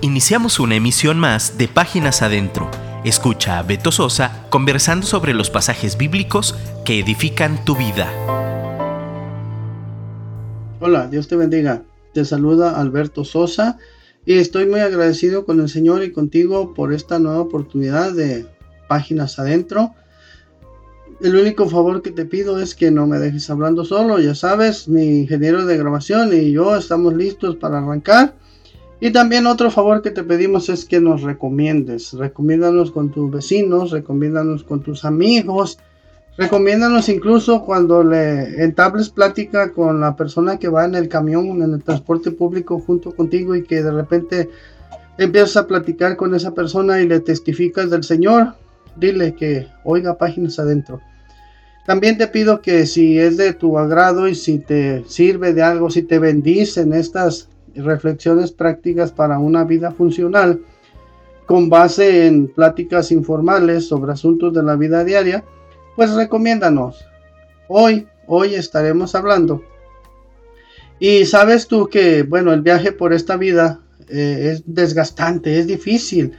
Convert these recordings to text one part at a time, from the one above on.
Iniciamos una emisión más de Páginas Adentro. Escucha a Beto Sosa conversando sobre los pasajes bíblicos que edifican tu vida. Hola, Dios te bendiga. Te saluda Alberto Sosa y estoy muy agradecido con el Señor y contigo por esta nueva oportunidad de Páginas Adentro. El único favor que te pido es que no me dejes hablando solo. Ya sabes, mi ingeniero de grabación y yo estamos listos para arrancar. Y también otro favor que te pedimos es que nos recomiendes. Recomiéndanos con tus vecinos, recomiéndanos con tus amigos, recomiéndanos incluso cuando le entables plática con la persona que va en el camión, en el transporte público junto contigo y que de repente empiezas a platicar con esa persona y le testificas del Señor. Dile que oiga páginas adentro. También te pido que si es de tu agrado y si te sirve de algo, si te bendicen estas reflexiones prácticas para una vida funcional con base en pláticas informales sobre asuntos de la vida diaria, pues recomiéndanos. Hoy, hoy estaremos hablando. Y sabes tú que, bueno, el viaje por esta vida eh, es desgastante, es difícil.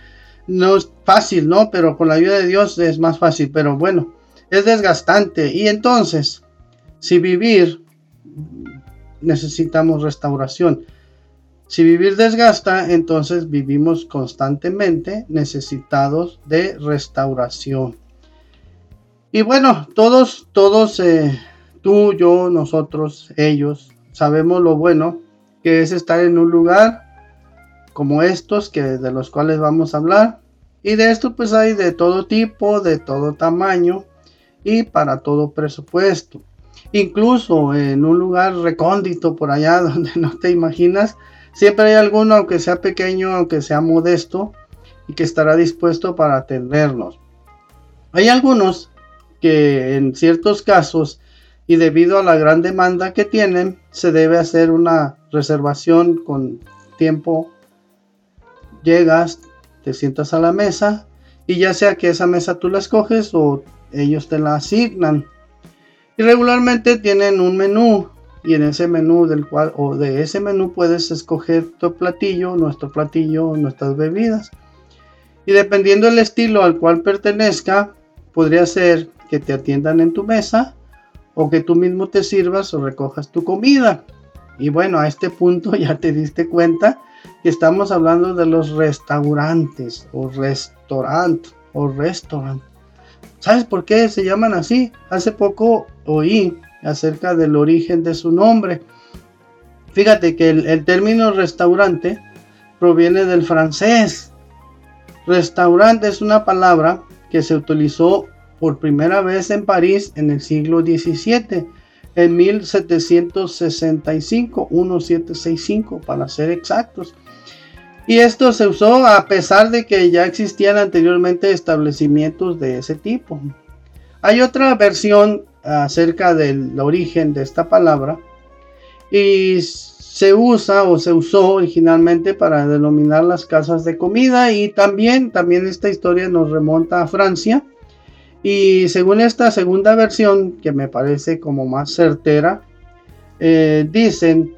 No es fácil, ¿no? Pero con la ayuda de Dios es más fácil. Pero bueno, es desgastante. Y entonces, si vivir, necesitamos restauración. Si vivir desgasta, entonces vivimos constantemente necesitados de restauración. Y bueno, todos, todos, eh, tú, yo, nosotros, ellos, sabemos lo bueno que es estar en un lugar como estos que de los cuales vamos a hablar. Y de esto pues hay de todo tipo, de todo tamaño y para todo presupuesto. Incluso en un lugar recóndito por allá donde no te imaginas, Siempre hay alguno, aunque sea pequeño, aunque sea modesto, y que estará dispuesto para atendernos. Hay algunos que en ciertos casos y debido a la gran demanda que tienen, se debe hacer una reservación con tiempo. Llegas, te sientas a la mesa y ya sea que esa mesa tú la escoges o ellos te la asignan. Y regularmente tienen un menú y en ese menú del cual o de ese menú puedes escoger tu platillo, nuestro platillo, nuestras bebidas. Y dependiendo del estilo al cual pertenezca, podría ser que te atiendan en tu mesa o que tú mismo te sirvas o recojas tu comida. Y bueno, a este punto ya te diste cuenta que estamos hablando de los restaurantes o restaurant o restaurant. ¿Sabes por qué se llaman así? Hace poco oí acerca del origen de su nombre. Fíjate que el, término restaurante proviene del francés. Restaurante es una palabra que se utilizó por primera vez en París en el siglo XVII, en 1765, 1765 para ser exactos. Y esto se usó a pesar de que ya existían anteriormente establecimientos de ese tipo. Hay otra versión acerca del origen de esta palabra y se usa o se usó originalmente para denominar las casas de comida y también también esta historia nos remonta a Francia y según esta segunda versión que me parece como más certera eh, dicen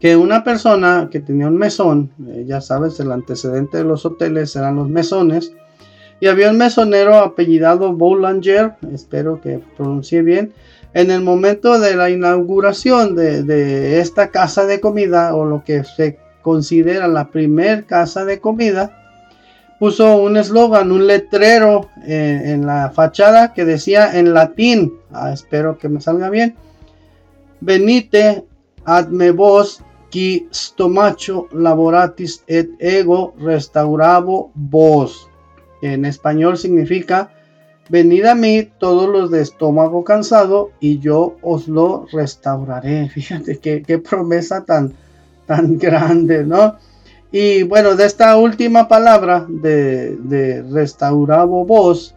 que una persona que tenía un mesón eh, ya sabes el antecedente de los hoteles eran los mesones y había un mesonero apellidado Boulanger, espero que pronuncie bien, en el momento de la inauguración de, esta casa de comida o lo que se considera la primer casa de comida, puso un eslogan, un letrero eh, en la fachada que decía en latín, ah, espero que me salga bien, venite ad me vos qui stomacho laboratis et ego restaurabo vos en español significa, venid a mí todos los de estómago cansado y yo os lo restauraré. Fíjate qué, promesa tan, tan grande, ¿no? Y bueno, de esta última palabra de, de restaurabo vos,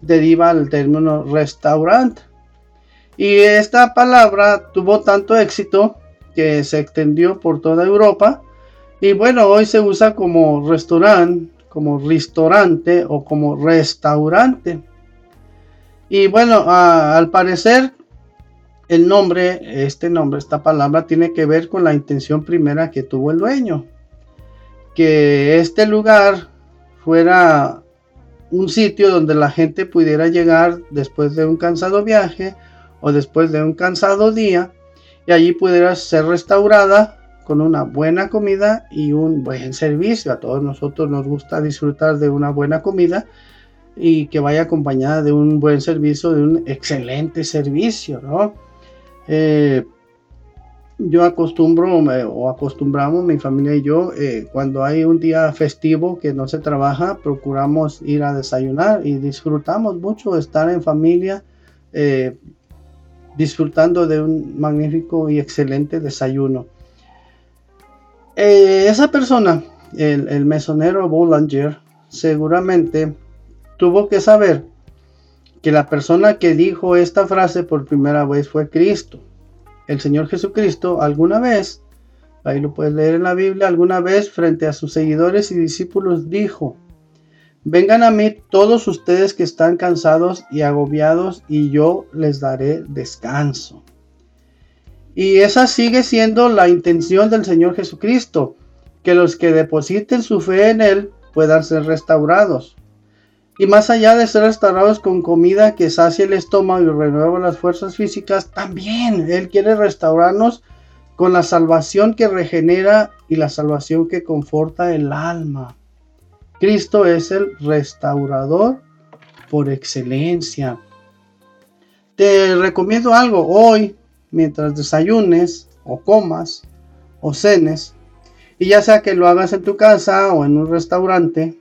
deriva el término restaurante. Y esta palabra tuvo tanto éxito que se extendió por toda Europa. Y bueno, hoy se usa como restaurante como restaurante o como restaurante. Y bueno, al parecer el nombre, este nombre, esta palabra tiene que ver con la intención primera que tuvo el dueño. que este lugar fuera un sitio donde la gente pudiera llegar después de un cansado viaje o después de un cansado día y allí pudiera ser restaurada con una buena comida y un buen servicio. A todos nosotros nos gusta disfrutar de una buena comida y que vaya acompañada de un buen servicio, de un excelente servicio, ¿no? Eh, yo acostumbro o acostumbramos mi familia y yo eh, cuando hay un día festivo que no se trabaja procuramos ir a desayunar y disfrutamos mucho estar en familia eh, disfrutando de un magnífico y excelente desayuno eh, esa persona el, el mesonero Boulanger seguramente tuvo que saber que la persona que dijo esta frase por primera vez fue Cristo el Señor Jesucristo alguna vez, ahí lo puedes leer en la Biblia, alguna vez frente a sus seguidores y discípulos dijo, vengan a mí todos ustedes que están cansados y agobiados y yo les daré descanso. Y esa sigue siendo la intención del Señor Jesucristo, que los que depositen su fe en Él puedan ser restaurados. Y más allá de ser restaurados con comida que sacie el estómago y renueva las fuerzas físicas, también Él quiere restaurarnos con la salvación que regenera y la salvación que conforta el alma. Cristo es el restaurador por excelencia. Te recomiendo algo hoy, mientras desayunes o comas o cenes, y ya sea que lo hagas en tu casa o en un restaurante,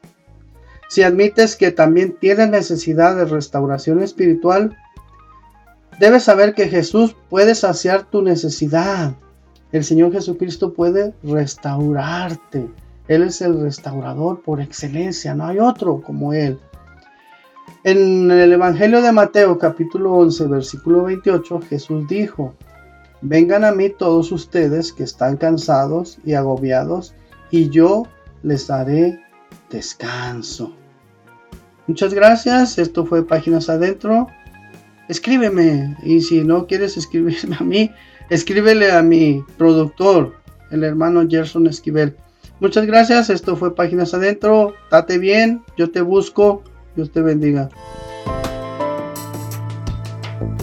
si admites que también tienes necesidad de restauración espiritual, debes saber que Jesús puede saciar tu necesidad. El Señor Jesucristo puede restaurarte. Él es el restaurador por excelencia, no hay otro como Él. En el Evangelio de Mateo capítulo 11 versículo 28 Jesús dijo, vengan a mí todos ustedes que están cansados y agobiados y yo les daré descanso. Muchas gracias, esto fue Páginas Adentro. Escríbeme y si no quieres escribirme a mí, escríbele a mi productor, el hermano Gerson Esquivel. Muchas gracias, esto fue Páginas Adentro. Date bien, yo te busco, Dios te bendiga.